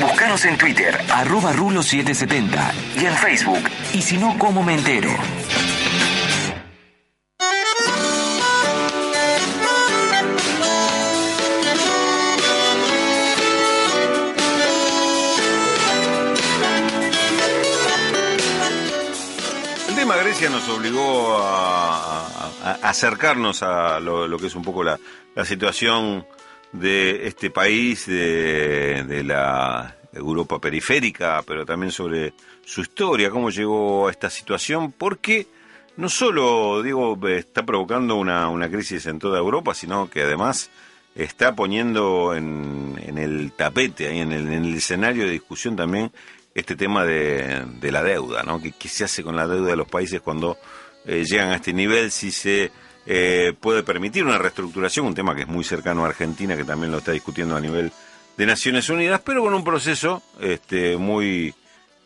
Búscanos en Twitter, arroba rulo770 y en Facebook, y si no, ¿cómo me entero? El tema Grecia nos obligó a, acercarnos a lo, que es un poco la situación de este país, de, de la Europa periférica, pero también sobre su historia, cómo llegó a esta situación, porque no solo, digo, está provocando una, una crisis en toda Europa, sino que además está poniendo en, en el tapete, ahí en el, en el escenario de discusión también este tema de, de la deuda, ¿no? ¿Qué, qué se hace con la deuda de los países cuando eh, llegan a este nivel? Si se eh, puede permitir una reestructuración, un tema que es muy cercano a Argentina, que también lo está discutiendo a nivel de Naciones Unidas, pero con un proceso este, muy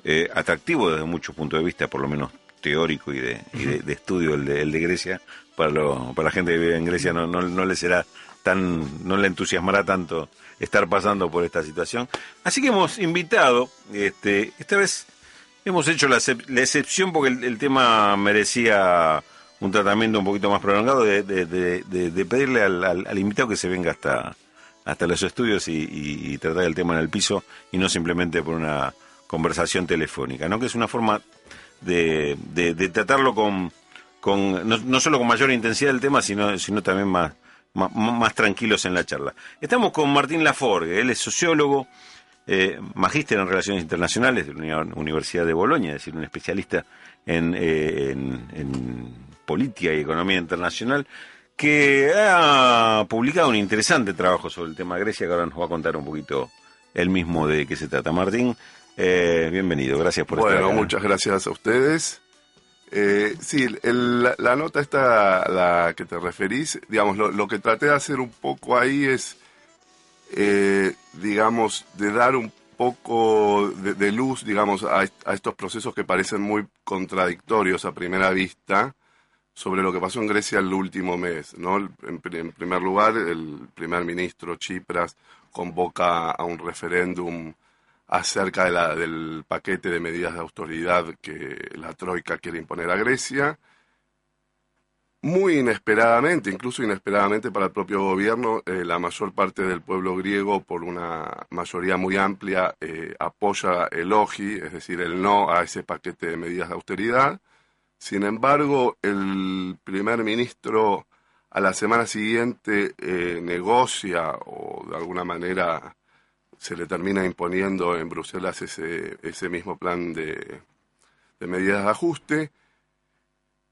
eh, atractivo desde muchos puntos de vista, por lo menos teórico y de, y de, de estudio, el de, el de Grecia. Para, lo, para la gente que vive en Grecia no, no, no le será tan, no le entusiasmará tanto estar pasando por esta situación. Así que hemos invitado, este, esta vez hemos hecho la, excep- la excepción porque el, el tema merecía un tratamiento un poquito más prolongado de, de- de- pedirle al, invitado que se venga hasta, hasta los estudios y, tratar el tema en el piso y no simplemente por una conversación telefónica, ¿no? Que es una forma de, tratarlo con, con no, solo con mayor intensidad del tema, sino, sino también más, más, más tranquilos en la charla. Estamos con Martín Laforgue, él es sociólogo, eh, magíster en Relaciones Internacionales de la Uni- Universidad de Bolonia, es decir, un especialista en, eh, política y economía internacional, que ha publicado un interesante trabajo sobre el tema de Grecia, que ahora nos va a contar un poquito él mismo de qué se trata. Martín, eh, bienvenido, gracias por estar Bueno, muchas gracias a ustedes. Eh, sí, el- la, la nota esta a la que te referís, digamos, lo, lo que traté de hacer un poco ahí es, eh, digamos, de dar un poco de, de luz, digamos, a, a estos procesos que parecen muy contradictorios a primera vista sobre lo que pasó en Grecia el último mes, ¿no? En, pri- en primer lugar, el primer ministro Chipras convoca a un referéndum acerca de la- del paquete de medidas de autoridad que la Troika quiere imponer a Grecia. Muy inesperadamente, incluso inesperadamente para el propio gobierno, eh, la mayor parte del pueblo griego, por una mayoría muy amplia, eh, apoya el OGI, es decir, el no a ese paquete de medidas de austeridad. Sin embargo, el primer ministro a la semana siguiente eh, negocia o de alguna manera se le termina imponiendo en Bruselas ese, ese mismo plan de, de medidas de ajuste.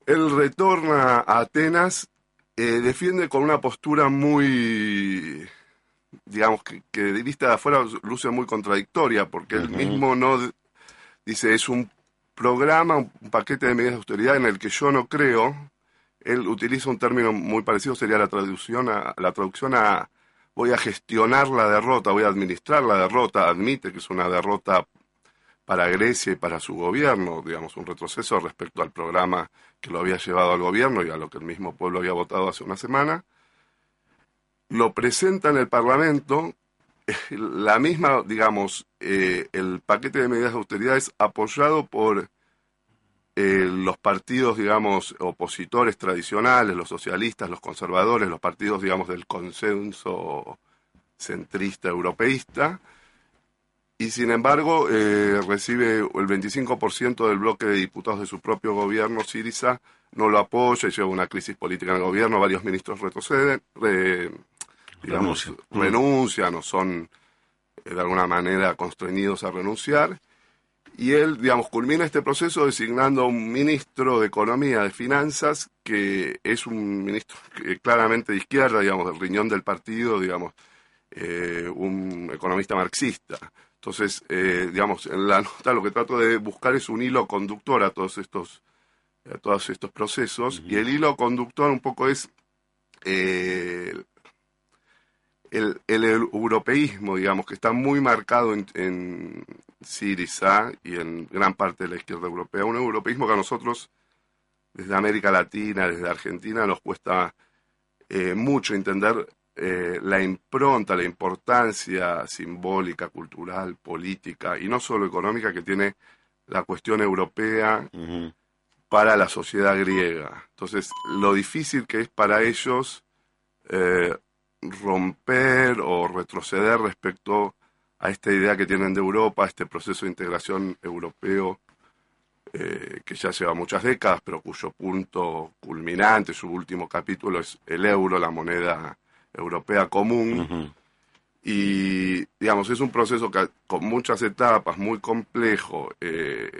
Él retorna a Atenas, eh, defiende con una postura muy, digamos, que, que de vista de afuera luce muy contradictoria, porque él Ujú. mismo no dice es un programa, un paquete de medidas de austeridad en el que yo no creo. Él utiliza un término muy parecido, sería la traducción a, la traducción a voy a gestionar la derrota, voy a administrar la derrota, admite que es una derrota para Grecia y para su gobierno, digamos, un retroceso respecto al programa que lo había llevado al gobierno y a lo que el mismo pueblo había votado hace una semana. Lo presenta en el Parlamento, la misma, digamos, eh, el paquete de medidas de austeridad es apoyado por eh, los partidos, digamos, opositores tradicionales, los socialistas, los conservadores, los partidos, digamos, del consenso centrista europeísta, y sin embargo eh, recibe el 25% del bloque de diputados de su propio gobierno, Siriza, no lo apoya y lleva una crisis política en el gobierno, varios ministros retroceden, re- digamos, Renuncian. renuncian o son eh, de alguna manera constreñidos a renunciar. Y él, digamos, culmina este proceso designando a un ministro de Economía, de Finanzas, que es un ministro que claramente de izquierda, digamos, del riñón del partido, digamos, eh, un economista marxista. Entonces, eh, digamos, en la nota lo que trato de buscar es un hilo conductor a todos estos, a todos estos procesos, y el hilo conductor un poco es eh, el, el, europeísmo, digamos, que está muy marcado en, en Siriza y en gran parte de la izquierda europea, un europeísmo que a nosotros, desde América Latina, desde Argentina, nos cuesta eh, mucho entender eh, la impronta, la importancia simbólica, cultural, política y no solo económica que tiene la cuestión europea para la sociedad griega. Entonces, lo difícil que es para ellos eh, romper o retroceder respecto a esta idea que tienen de Europa, este proceso de integración europeo eh, que ya lleva muchas décadas, pero cuyo punto culminante, su último capítulo es el euro, la moneda europea común. Y, digamos, es un proceso que, con muchas etapas, muy complejo, eh,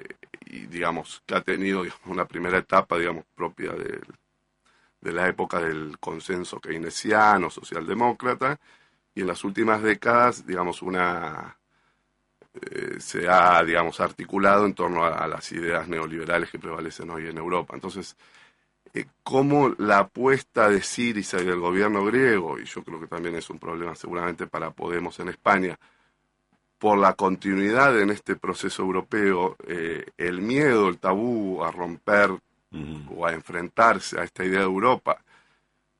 y, digamos, que ha tenido una primera etapa, digamos, propia del de la época del consenso keynesiano, socialdemócrata, y en las últimas décadas, digamos, una eh, se ha, digamos, articulado en torno a, las ideas neoliberales que prevalecen hoy en Europa. Entonces, eh, cómo la apuesta de Siriza y del gobierno griego, y yo creo que también es un problema seguramente para Podemos en España, por la continuidad en este proceso europeo, eh, el miedo, el tabú a romper o a enfrentarse a esta idea de Europa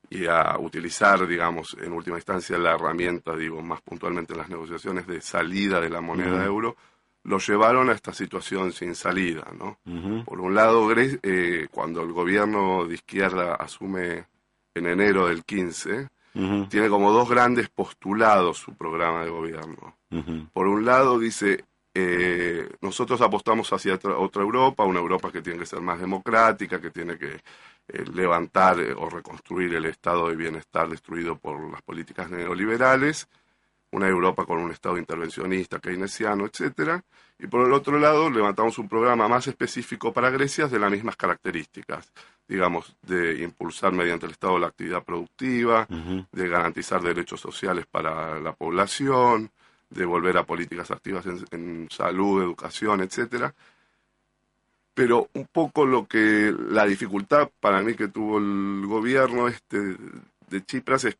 y a utilizar, digamos, en última instancia la herramienta, digo, más puntualmente en las negociaciones de salida de la moneda euro, lo llevaron a esta situación sin salida, ¿no? Por un lado, eh, cuando el gobierno de izquierda asume en enero del 15, tiene como dos grandes postulados su programa de gobierno. Por un lado, dice, eh, nosotros apostamos hacia otra, Europa, una Europa que tiene que ser más democrática, que tiene que eh, levantar eh, o reconstruir el estado de bienestar destruido por las políticas neoliberales, una Europa con un estado intervencionista, keynesiano, etcétera, y por el otro lado levantamos un programa más específico para Grecia de las mismas características, digamos, de impulsar mediante el Estado la actividad productiva, de garantizar derechos sociales para la población, de volver a políticas activas en, salud, educación, etcétera. Pero un poco lo que la dificultad para mí que tuvo el gobierno este de Chipras es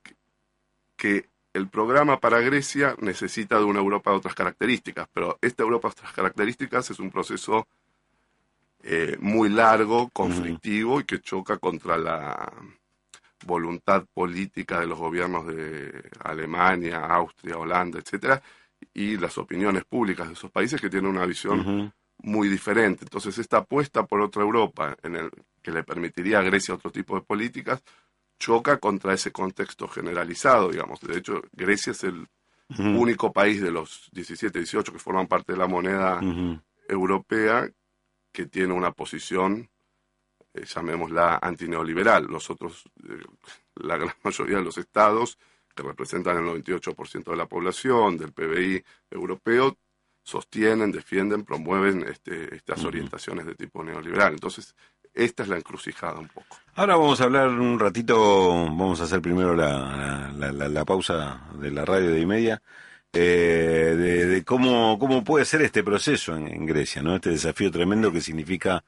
que, el programa para Grecia necesita de una Europa de otras características, pero esta Europa de otras características es un proceso eh, muy largo, conflictivo y que choca contra la voluntad política de los gobiernos de Alemania, Austria, Holanda, etcétera, y las opiniones públicas de esos países que tienen una visión muy diferente. Entonces, esta apuesta por otra Europa, en el que le permitiría a Grecia otro tipo de políticas, choca contra ese contexto generalizado, digamos. De hecho, Grecia es el único país de los 17, 18 que forman parte de la moneda europea que tiene una posición, eh, llamémosla antineoliberal. Los otros, eh, la gran mayoría de los estados que representan el 98% de la población, del PBI europeo, sostienen, defienden, promueven este, estas orientaciones de tipo neoliberal. Entonces, esta es la encrucijada un poco. Ahora vamos a hablar un ratito, vamos a hacer primero la, la, pausa de la radio de y media, eh, de, cómo, cómo puede ser este proceso en, Grecia, ¿no? Este desafío tremendo que significa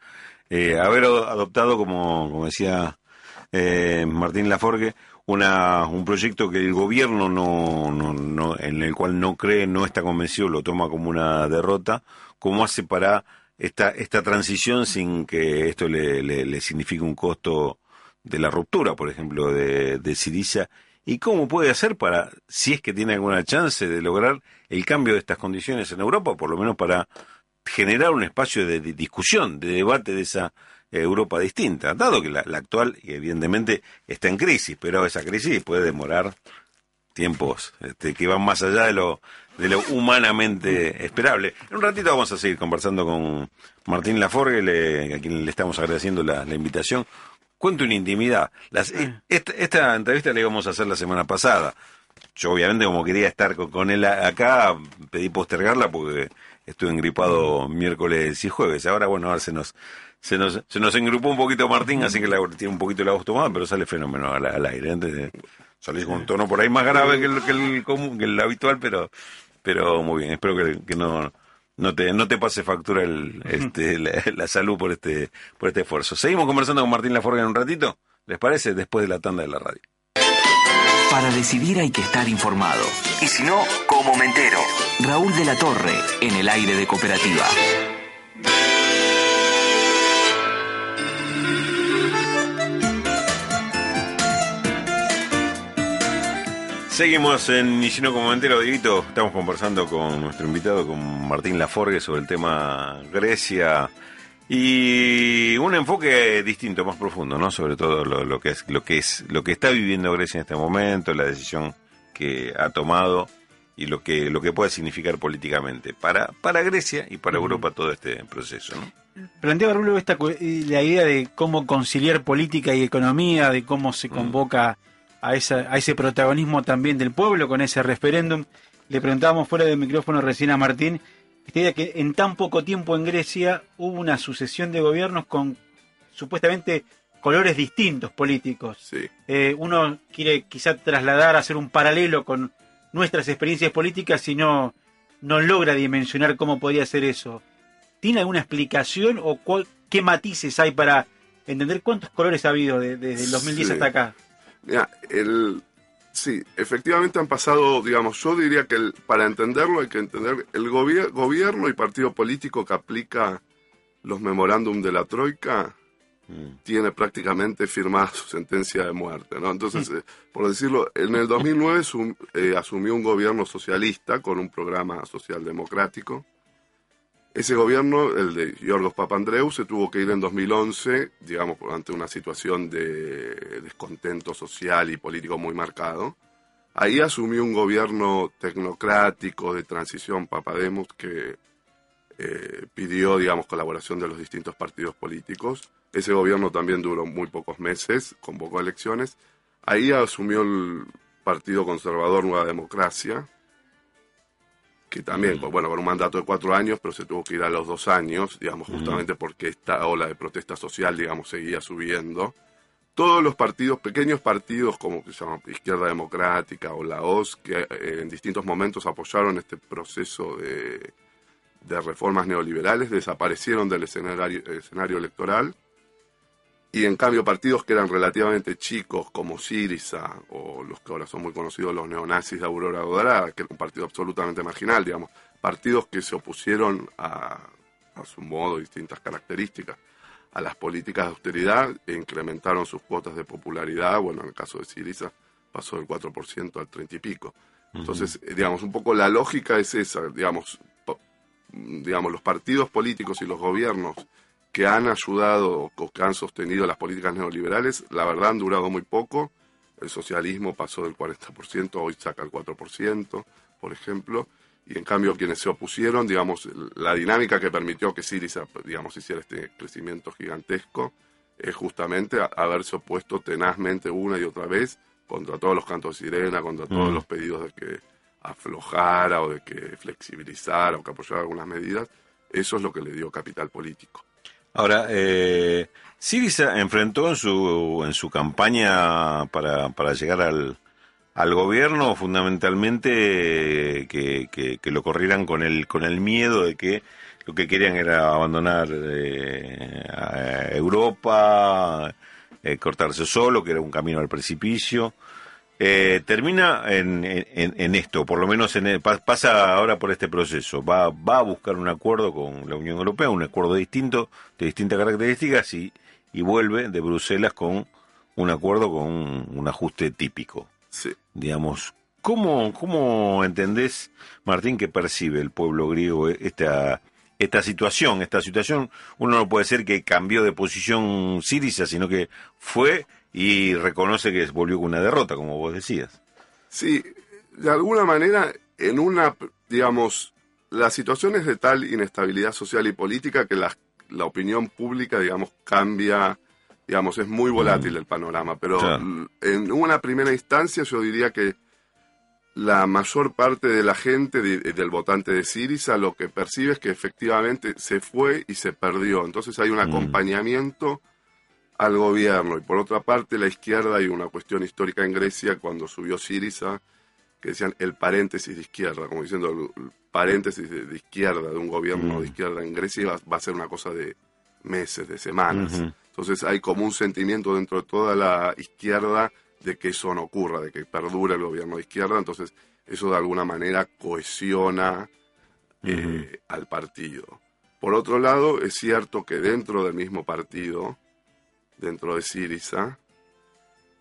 eh, haber adoptado, como, como decía eh, Martín Laforgue, una, un proyecto que el gobierno no, no, no, en el cual no cree, no está convencido, lo toma como una derrota, ¿cómo hace para esta, esta transición sin que esto le, le, signifique un costo de la ruptura, por ejemplo, de, de Siriza? ¿Y cómo puede hacer para, si es que tiene alguna chance de lograr el cambio de estas condiciones en Europa, por lo menos para generar un espacio de discusión, de debate de esa Europa distinta, dado que la, actual evidentemente está en crisis, pero esa crisis puede demorar tiempos este, que van más allá de lo, de lo humanamente esperable. En un ratito vamos a seguir conversando con Martín Laforgue, a quien le estamos agradeciendo la, invitación. Cuento una intimidad. Las, esta, esta, entrevista la íbamos a hacer la semana pasada. Yo obviamente como quería estar con, él acá, pedí postergarla porque estuve engripado miércoles y jueves. Ahora, bueno, ahora se nos, se nos, se nos engrupó un poquito Martín, así que la, tiene un poquito la voz tomada, pero sale fenómeno al, aire. Antes de, salís con un tono por ahí más grave que el, que el común, que el habitual, pero Pero muy bien, espero que, no, no te, no te pase factura el, este, la, salud por este, por este esfuerzo. Seguimos conversando con Martín Laforga en un ratito, ¿les parece? Después de la tanda de la radio. Para decidir hay que estar informado. Y si no, como me entero. Raúl de la Torre, en el aire de cooperativa. Seguimos en Nishino como entero, Dieguito. Estamos conversando con nuestro invitado, con Martín Laforgue, sobre el tema Grecia y un enfoque distinto, más profundo, ¿no? Sobre todo lo, que es lo que es lo que está viviendo Grecia en este momento, la decisión que ha tomado y lo que lo que puede significar políticamente para para Grecia y para Europa todo este proceso, ¿no? Plantea Rulo esta la idea de cómo conciliar política y economía, de cómo se convoca a, a ese protagonismo también del pueblo con ese referéndum. Le preguntábamos fuera del micrófono recién a Martín, esta idea que en tan poco tiempo en Grecia hubo una sucesión de gobiernos con supuestamente colores distintos políticos. Eh, uno quiere quizá trasladar, hacer un paralelo con nuestras experiencias políticas y no, no logra dimensionar cómo podría ser eso. ¿Tiene alguna explicación o qué matices hay para entender cuántos colores ha habido desde el 2010 hasta acá? Mira, el, sí, efectivamente han pasado, digamos, yo diría que para entenderlo hay que entender el gobierno y partido político que aplica los memorándum de la Troika mm. tiene prácticamente firmada su sentencia de muerte, ¿no? Entonces, mm. eh, por decirlo, en el 2009 eh, asumió un gobierno socialista con un programa social democrático ese gobierno, el de Giorgos Papandreou, se tuvo que ir en 2011, digamos, ante una situación de descontento social y político muy marcado. Ahí asumió un gobierno tecnocrático de transición, Papademos, que eh, pidió, digamos, colaboración de los distintos partidos políticos. Ese gobierno también duró muy pocos meses, convocó elecciones. Ahí asumió el Partido Conservador Nueva Democracia, que también, pues, bueno, con un mandato de cuatro años, pero se tuvo que ir a los dos años, digamos, justamente porque esta ola de protesta social, digamos, seguía subiendo. Todos los partidos, pequeños partidos como que se llama Izquierda Democrática o la OS, que eh, en distintos momentos apoyaron este proceso de, de reformas neoliberales, desaparecieron del escenario, escenario electoral y en cambio partidos que eran relativamente chicos como Siriza o los que ahora son muy conocidos los neonazis de Aurora Dorada, que era un partido absolutamente marginal, digamos, partidos que se opusieron a, a su modo, distintas características, a las políticas de austeridad e incrementaron sus cuotas de popularidad, bueno, en el caso de Siriza pasó del 4% al 30 y pico. Entonces, eh, digamos, un poco la lógica es esa, digamos, digamos, los partidos políticos y los gobiernos que han ayudado o que han sostenido las políticas neoliberales, la verdad han durado muy poco. El socialismo pasó del 40%, hoy saca el 4%, por ejemplo. Y en cambio quienes se opusieron, digamos, la dinámica que permitió que Siriza, digamos, hiciera este crecimiento gigantesco, es justamente haberse opuesto tenazmente una y otra vez contra todos los cantos de sirena, contra todos mm. los pedidos de que aflojara o de que flexibilizara o que apoyara algunas medidas. Eso es lo que le dio capital político. Ahora, eh, Siriza enfrentó en su, en su campaña para, para llegar al, al gobierno fundamentalmente que, que, lo corrieran con el, con el miedo de que lo que querían era abandonar eh, Europa, eh, cortarse solo, que era un camino al precipicio. Eh, termina en, en, esto, por lo menos en pasa ahora por este proceso, va, va a buscar un acuerdo con la Unión Europea, un acuerdo distinto, de distintas características, y, y vuelve de Bruselas con un acuerdo con un, ajuste típico. Sí. Digamos, ¿cómo, ¿cómo entendés, Martín, que percibe el pueblo griego esta, esta situación? Esta situación, uno no puede ser que cambió de posición Siriza, sino que fue y reconoce que volvió con una derrota, como vos decías. Sí, de alguna manera, en una, digamos, la situación es de tal inestabilidad social y política que la, la opinión pública, digamos, cambia, digamos, es muy volátil mm. el panorama, pero en una primera instancia yo diría que la mayor parte de la gente, del votante de Siriza, lo que percibe es que efectivamente se fue y se perdió. Entonces hay un mm. Al gobierno. Y por otra parte, la izquierda, hay una cuestión histórica en Grecia cuando subió Siriza, que decían el paréntesis de izquierda, como diciendo el paréntesis de, izquierda, de un gobierno de izquierda en Grecia, va, va, a ser una cosa de meses, de semanas. Entonces hay como un sentimiento dentro de toda la izquierda de que eso no ocurra, de que perdure el gobierno de izquierda. Entonces eso de alguna manera cohesiona eh, al partido. Por otro lado, es cierto que dentro del mismo partido, dentro de Siriza,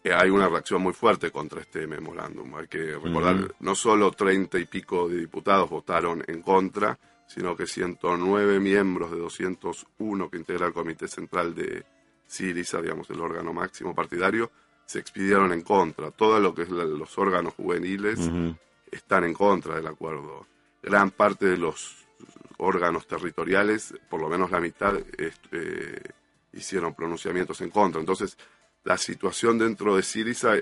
eh, hay una reacción muy fuerte contra este memorándum. Hay que recordar, no solo treinta y pico de diputados votaron en contra, sino que 109 miembros de 201 que integra el Comité Central de Siriza, digamos, el órgano máximo partidario, se expidieron en contra. Todo lo que es los órganos juveniles están en contra del acuerdo. Gran parte de los órganos territoriales, por lo menos la mitad, eh, hicieron pronunciamientos en contra. Entonces, la situación dentro de Siriza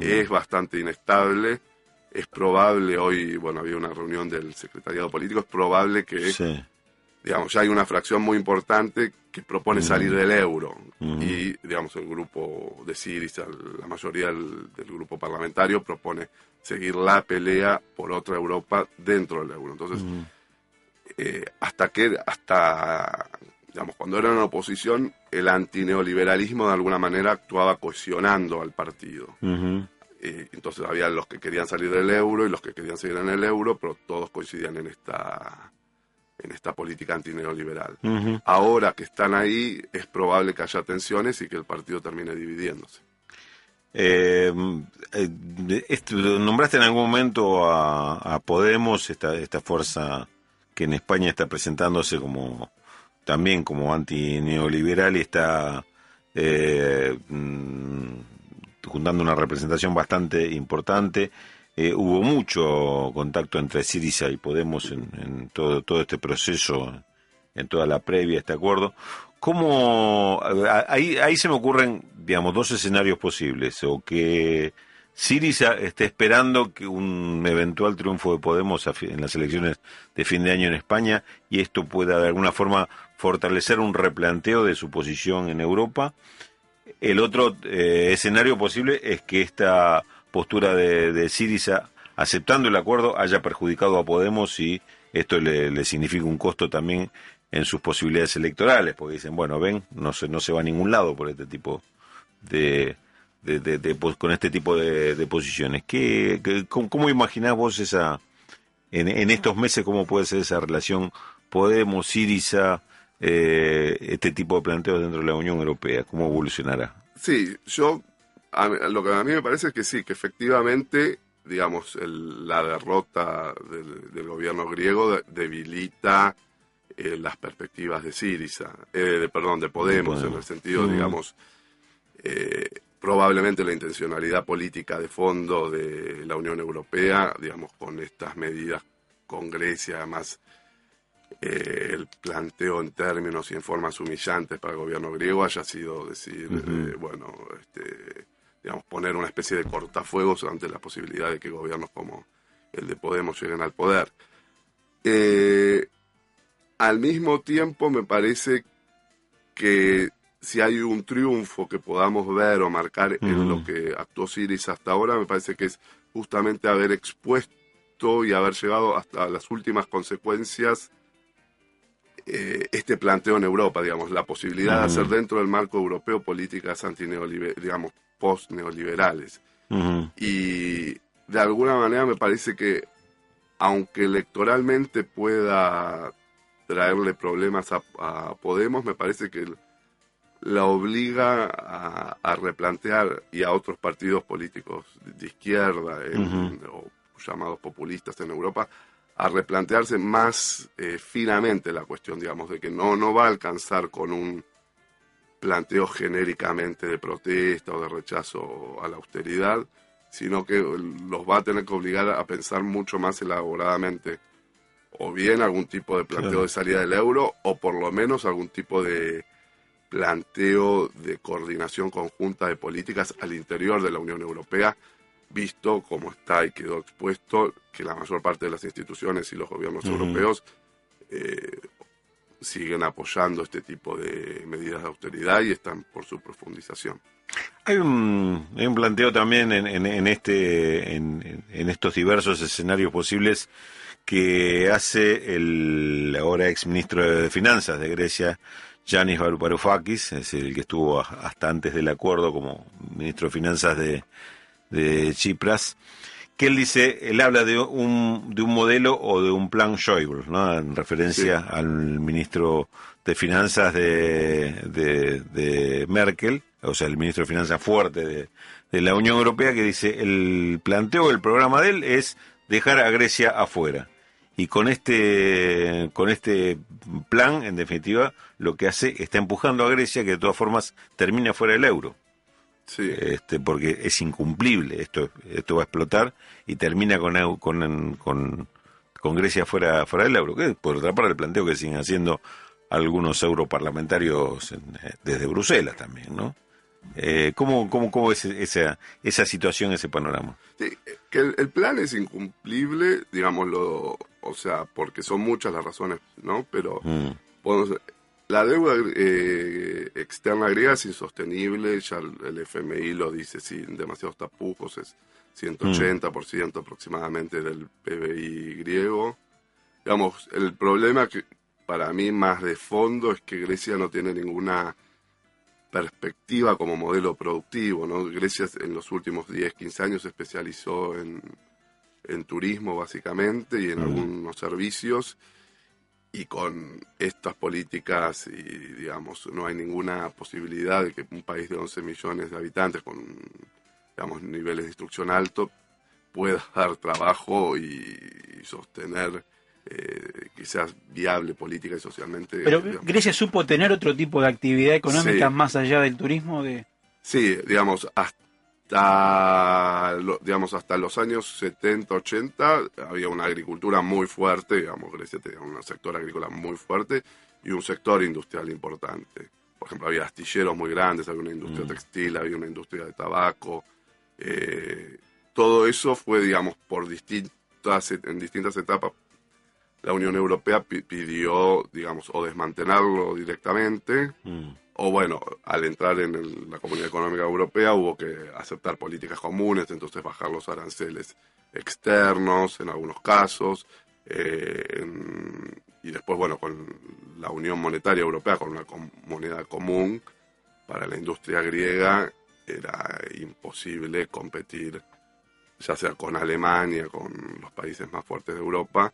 es bastante inestable. Es probable, hoy, bueno, había una reunión del secretariado político, es probable que, digamos, ya hay una fracción muy importante que propone salir del euro. Y, digamos, el grupo de Siriza, la mayoría del, grupo parlamentario, propone seguir la pelea por otra Europa dentro del euro. Entonces, eh, hasta que, hasta digamos, cuando eran oposición, el antineoliberalismo de alguna manera actuaba cohesionando al partido. Eh, entonces había los que querían salir del euro y los que querían seguir en el euro, pero todos coincidían en esta en esta política antineoliberal. Ahora que están ahí, es probable que haya tensiones y que el partido termine dividiéndose. Eh, eh nombraste en algún momento a, a Podemos, esta, esta fuerza que en España está presentándose como también como antineoliberal y está eh, mm, juntando una representación bastante importante. Eh, hubo mucho contacto entre Siriza y Podemos en, todo, todo este proceso, en toda la previa a este acuerdo. ¿Cómo, ahí, ahí se me ocurren, digamos, dos escenarios posibles, o que Siriza está esperando que un eventual triunfo de Podemos en las elecciones de fin de año en España y esto pueda de alguna forma fortalecer un replanteo de su posición en Europa. El otro eh, escenario posible es que esta postura de, de Siriza, aceptando el acuerdo, haya perjudicado a Podemos y esto le, significa un costo también en sus posibilidades electorales, porque dicen, bueno, ven, no se, no se va a ningún lado por este tipo de, de, con este tipo de, posiciones. ¿Qué, cómo, imaginás vos esa, en, estos meses, cómo puede ser esa relación Podemos, Siriza, eh, este tipo de planteos dentro de la Unión Europea? ¿Cómo evolucionará? Sí, yo, lo que a mí me parece es que sí, que efectivamente, digamos, la derrota del, gobierno griego debilita eh, las perspectivas de Siriza, eh, de, perdón, de Podemos, en el sentido, digamos, eh, probablemente la intencionalidad política de fondo de la Unión Europea, digamos, con estas medidas con Grecia, además eh, el planteo en términos y en formas humillantes para el gobierno griego haya sido decir, eh, bueno, este, digamos, poner una especie de cortafuegos ante la posibilidad de que gobiernos como el de Podemos lleguen al poder. Eh, al mismo tiempo me parece que si hay un triunfo que podamos ver o marcar en lo que actuó Siris hasta ahora, me parece que es justamente haber expuesto y haber llegado hasta las últimas consecuencias eh, este planteo en Europa, digamos, la posibilidad de hacer dentro del marco europeo políticas antineoliberales, digamos, post-neoliberales. Y de alguna manera me parece que, aunque electoralmente pueda traerle problemas a, Podemos, me parece que la obliga a, replantear y a otros partidos políticos de izquierda o llamados populistas en Europa a replantearse más eh, finamente la cuestión, digamos, de que no, no va a alcanzar con un planteo genéricamente de protesta o de rechazo a la austeridad, sino que los va a tener que obligar a pensar mucho más elaboradamente o bien algún tipo de planteo de salida del euro o por lo menos algún tipo de planteo de coordinación conjunta de políticas al interior de la Unión Europea, visto como está y quedó expuesto que la mayor parte de las instituciones y los gobiernos europeos eh, siguen apoyando este tipo de medidas de austeridad y están por su profundización. Hay un, hay un planteo también en, en, este, en, en, estos diversos escenarios posibles que hace el ahora ex ministro de Finanzas de Grecia, Yanis Varoufakis, es el que estuvo hasta antes del acuerdo como ministro de Finanzas de, de Chipras, que él dice, él habla de un, de un modelo o de un plan Schäuble, ¿no? en referencia al ministro de Finanzas de, de, Merkel, o sea, el ministro de Finanzas fuerte de, de la Unión Europea, que dice, el planteo del programa de él es dejar a Grecia afuera. Y con este, con este plan, en definitiva, lo que hace está empujando a Grecia que de todas formas termine fuera del euro. Sí. Este, porque es incumplible, esto, esto va a explotar y termina con, con, con, Grecia fuera, fuera del euro. Que por otra parte el planteo que siguen haciendo algunos europarlamentarios desde Bruselas también, ¿no? Eh, ¿cómo, cómo, ¿Cómo es esa, esa situación, ese panorama? Sí, que el, plan es incumplible, digámoslo, o sea, porque son muchas las razones, ¿no? Pero mm. La deuda eh, externa griega es insostenible, ya el, FMI lo dice sin demasiados tapujos, es 180% aproximadamente del PBI griego. Digamos, el problema que para mí más de fondo es que Grecia no tiene ninguna perspectiva como modelo productivo. ¿no? Grecia en los últimos 10, 15 años se especializó en, en turismo básicamente y en algunos servicios y con estas políticas y digamos no hay ninguna posibilidad de que un país de 11 millones de habitantes con digamos niveles de instrucción alto pueda dar trabajo y, sostener eh, sea viable política y socialmente. Pero Grecia supo tener otro tipo de actividad económica más allá del turismo de Sí, digamos, hasta hasta, digamos, hasta los años 70, 80 había una agricultura muy fuerte, digamos, Grecia tenía un sector agrícola muy fuerte y un sector industrial importante. Por ejemplo, había astilleros muy grandes, había una industria mm. textil, había una industria de tabaco. Eh, todo eso fue, digamos, por distintas, en distintas etapas. La Unión Europea pidió, digamos, o desmantelarlo directamente, mm o bueno, al entrar en la Comunidad Económica Europea hubo que aceptar políticas comunes, entonces bajar los aranceles externos en algunos casos, eh, y después, bueno, con la Unión Monetaria Europea, con una moneda común, para la industria griega era imposible competir, ya sea con Alemania, con los países más fuertes de Europa,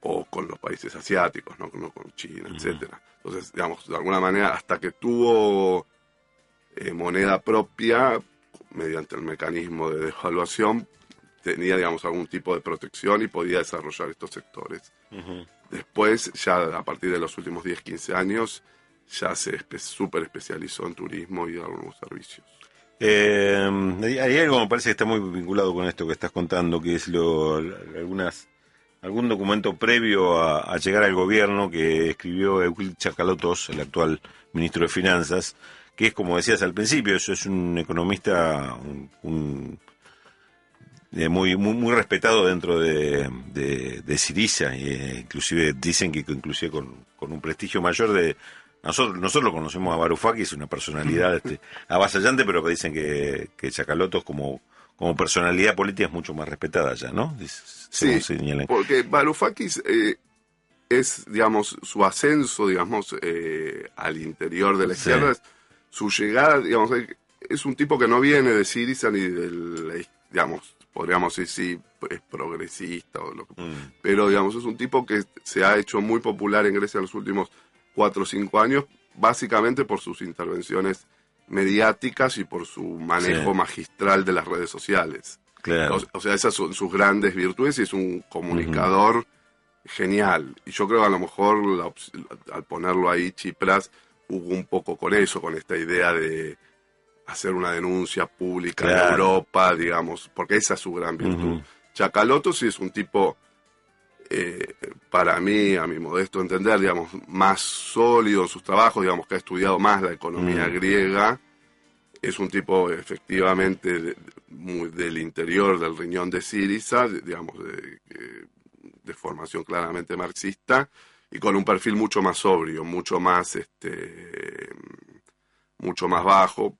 o con los países asiáticos, no, con China, etcétera. Entonces, digamos, de alguna manera, hasta que tuvo eh, moneda propia, mediante el mecanismo de devaluación, tenía, digamos, algún tipo de protección y podía desarrollar estos sectores. Después, ya a partir de los últimos 10, 15 años, ya se súper especializó en turismo y algunos servicios. Eh, hay algo que me parece que está muy vinculado con esto que estás contando, que es lo, algunas algún documento previo a, llegar al gobierno que escribió Euclid Chacalotos, el actual ministro de Finanzas, que es, como decías al principio, eso es un economista un, eh, muy, muy, muy respetado dentro de, de, de Siriza, e inclusive dicen que inclusive con, un prestigio mayor de... Nosotros, nosotros lo conocemos a Varoufakis, una personalidad este, avasallante, pero que dicen que, que Chacalotos como como personalidad política es mucho más respetada ya, ¿no? Sí, porque Varoufakis eh, es, digamos, su ascenso, digamos, eh, al interior de la izquierda, su llegada, digamos, es un tipo que no viene de Siriza ni del, digamos, podríamos decir, sí, es progresista, o lo que, mm. pero, digamos, es un tipo que se ha hecho muy popular en Grecia en los últimos cuatro o cinco años, básicamente por sus intervenciones mediáticas y por su manejo magistral de las redes sociales. O, sea, esas son sus grandes virtudes y es un comunicador genial. Y yo creo que a lo mejor al ponerlo ahí, Chipras jugó un poco con eso, con esta idea de hacer una denuncia pública en Europa, digamos, porque esa es su gran virtud. Chacaloto sí es un tipo, eh, para mí, a mi modesto entender, digamos, más sólido en sus trabajos, digamos, que ha estudiado más la economía griega es un tipo efectivamente muy del interior del riñón de Siriza, digamos, de, formación claramente marxista, y con un perfil mucho más sobrio, mucho más, este, mucho más bajo.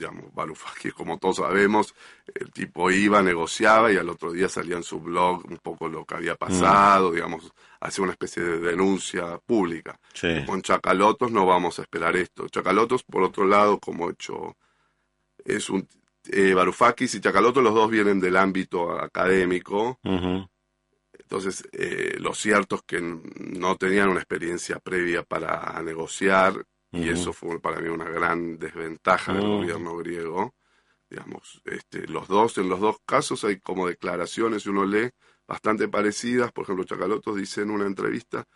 Digamos, Varoufakis, como todos sabemos, el tipo iba, negociaba y al otro día salía en su blog un poco lo que había pasado, digamos, hacía una especie de denuncia pública. Con Chacalotos no vamos a esperar esto. Chacalotos, por otro lado, como hecho, es un... Eh, Varoufakis y Chacalotos los dos vienen del ámbito académico. Entonces, eh, lo cierto es que no tenían una experiencia previa para negociar y eso fue para mí una gran desventaja del gobierno griego. Digamos, este, los dos, en los dos casos hay como declaraciones, uno lee, bastante parecidas. Por ejemplo, Chacalotos dice en una entrevista,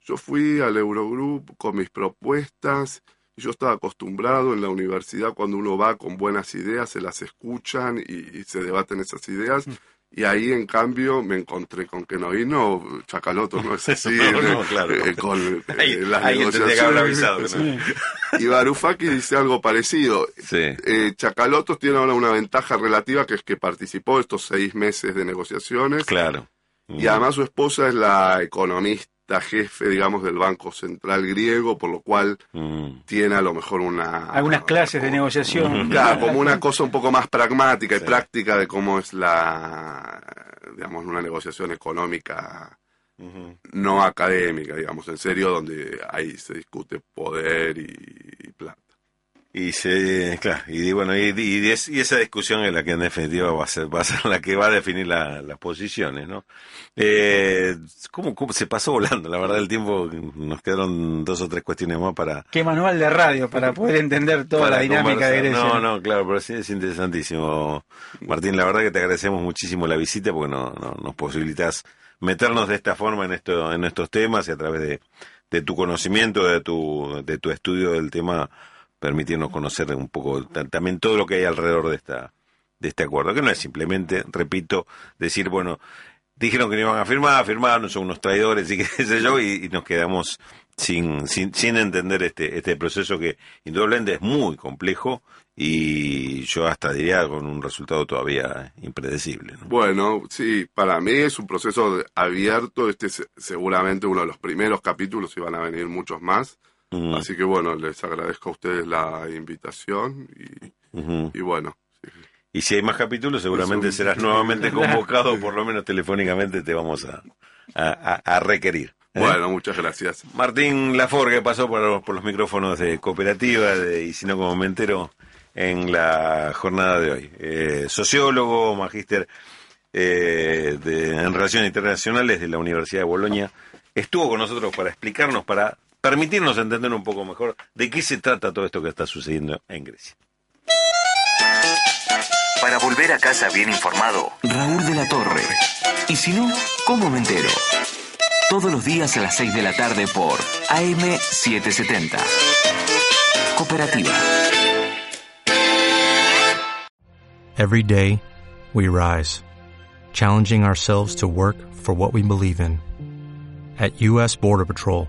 yo fui al Eurogroup con mis propuestas y yo estaba acostumbrado en la universidad cuando uno va con buenas ideas, se las escuchan y, se debaten esas ideas. Y ahí, en cambio, me encontré con que no vino Chacaloto, no es así, no, claro. Eh, con eh, las negociaciones. Y Barufaki dice algo parecido. Sí. Eh, Chacalotos tiene ahora una ventaja relativa, que es que participó estos seis meses de negociaciones. Claro. Y además su esposa es la economista jefe, digamos, del Banco Central griego, por lo cual mm. tiene a lo mejor una... Algunas clases de negociación. Claro, como una cosa un poco más pragmática y práctica de cómo es la, digamos, una negociación económica no académica, digamos, en serio, donde ahí se discute poder y. Y se, claro, y bueno, y, y, esa discusión es la que en definitiva va a ser, va a ser la que va a definir las posiciones, ¿no? Eh, ¿cómo, ¿Cómo se pasó volando? La verdad, el tiempo, nos quedaron dos o tres cuestiones más para... Qué manual de radio para poder entender toda la dinámica de Grecia. No, no, claro, pero sí es interesantísimo. Martín, la verdad que te agradecemos muchísimo la visita porque no, no, nos posibilitas meternos de esta forma en esto, en estos temas y a través de, de tu conocimiento, de tu, de tu estudio del tema permitirnos conocer un poco también todo lo que hay alrededor de esta de este acuerdo, que no es simplemente, repito, decir, bueno, dijeron que no iban a firmar, firmaron, son unos traidores y qué sé yo, y, nos quedamos sin, sin, sin entender este, este proceso que indudablemente es muy complejo y yo hasta diría con un resultado todavía impredecible. Bueno, sí, para mí es un proceso abierto, este es seguramente uno de los primeros capítulos y van a venir muchos más Así que bueno, les agradezco a ustedes la invitación y, bueno. Y si hay más capítulos, seguramente serás nuevamente convocado, por lo menos telefónicamente te vamos a, a, requerir. ¿eh? Bueno, muchas gracias. Martín Laforgue pasó por, por los micrófonos de cooperativa de, y si no como me entero en la jornada de hoy. Eh, sociólogo, magíster eh, en Relaciones Internacionales de la Universidad de Bolonia, estuvo con nosotros para explicarnos, para permitirnos entender un poco mejor de qué se trata todo esto que está sucediendo en Grecia. Para volver a casa bien informado, Raúl de la Torre. Y si no, ¿cómo me entero? Todos los días a las 6 de la tarde por AM770. Cooperativa. Every day, we rise, challenging ourselves to work for what we believe in. At U.S. Border Patrol,